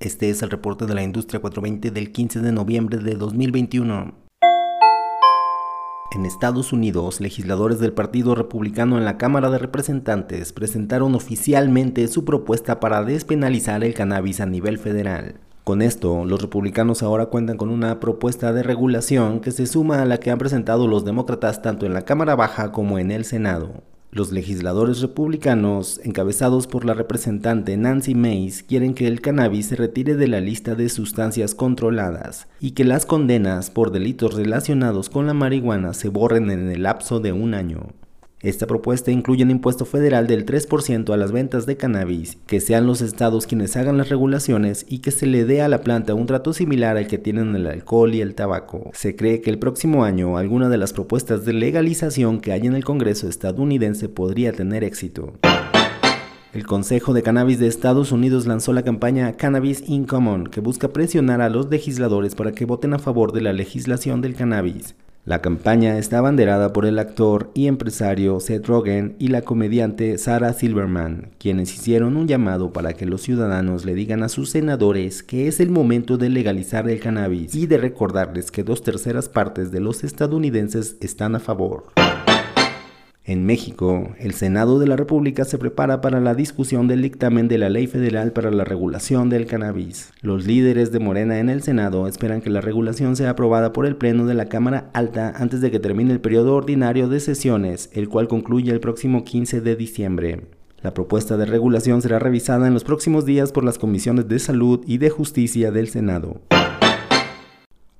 Este es el reporte de la industria 420 del 15 de noviembre de 2021. En Estados Unidos, legisladores del Partido Republicano en la Cámara de Representantes presentaron oficialmente su propuesta para despenalizar el cannabis a nivel federal. Con esto, los republicanos ahora cuentan con una propuesta de regulación que se suma a la que han presentado los demócratas tanto en la Cámara Baja como en el Senado. Los legisladores republicanos, encabezados por la representante Nancy Mace, quieren que el cannabis se retire de la lista de sustancias controladas y que las condenas por delitos relacionados con la marihuana se borren en el lapso de un año. Esta propuesta incluye un impuesto federal del 3% a las ventas de cannabis, que sean los estados quienes hagan las regulaciones y que se le dé a la planta un trato similar al que tienen el alcohol y el tabaco. Se cree que el próximo año alguna de las propuestas de legalización que hay en el Congreso estadounidense podría tener éxito. El Consejo de Cannabis de Estados Unidos lanzó la campaña Cannabis in Common, que busca presionar a los legisladores para que voten a favor de la legislación del cannabis. La campaña está abanderada por el actor y empresario Seth Rogen y la comediante Sarah Silverman, quienes hicieron un llamado para que los ciudadanos le digan a sus senadores que es el momento de legalizar el cannabis y de recordarles que dos terceras partes de los estadounidenses están a favor. En México, el Senado de la República se prepara para la discusión del dictamen de la Ley Federal para la Regulación del Cannabis. Los líderes de Morena en el Senado esperan que la regulación sea aprobada por el Pleno de la Cámara Alta antes de que termine el periodo ordinario de sesiones, el cual concluye el próximo 15 de diciembre. La propuesta de regulación será revisada en los próximos días por las comisiones de Salud y de Justicia del Senado.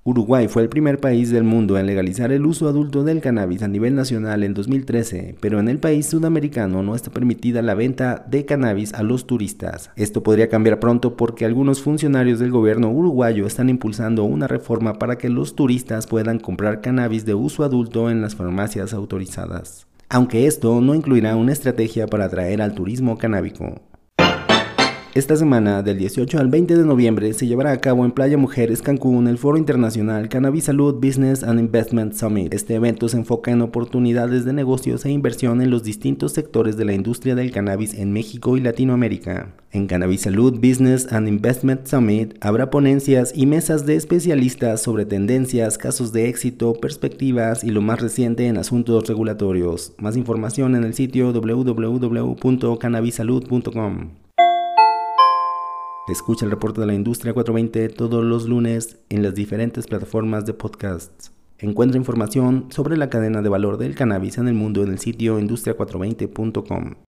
Uruguay fue el primer país del mundo en legalizar el uso adulto del cannabis a nivel nacional en 2013, pero en el país sudamericano no está permitida la venta de cannabis a los turistas. Esto podría cambiar pronto porque algunos funcionarios del gobierno uruguayo están impulsando una reforma para que los turistas puedan comprar cannabis de uso adulto en las farmacias autorizadas. Aunque esto no incluirá una estrategia para atraer al turismo canábico. Esta semana, del 18 al 20 de noviembre, se llevará a cabo en Playa Mujeres, Cancún, el Foro Internacional Cannabis Salud Business and Investment Summit. Este evento se enfoca en oportunidades de negocios e inversión en los distintos sectores de la industria del cannabis en México y Latinoamérica. En Cannabis Salud Business and Investment Summit habrá ponencias y mesas de especialistas sobre tendencias, casos de éxito, perspectivas y lo más reciente en asuntos regulatorios. Más información en el sitio www.cannabisalud.com. Escucha el reporte de la industria 420 todos los lunes en las diferentes plataformas de podcasts. Encuentra información sobre la cadena de valor del cannabis en el mundo en el sitio industria420.com.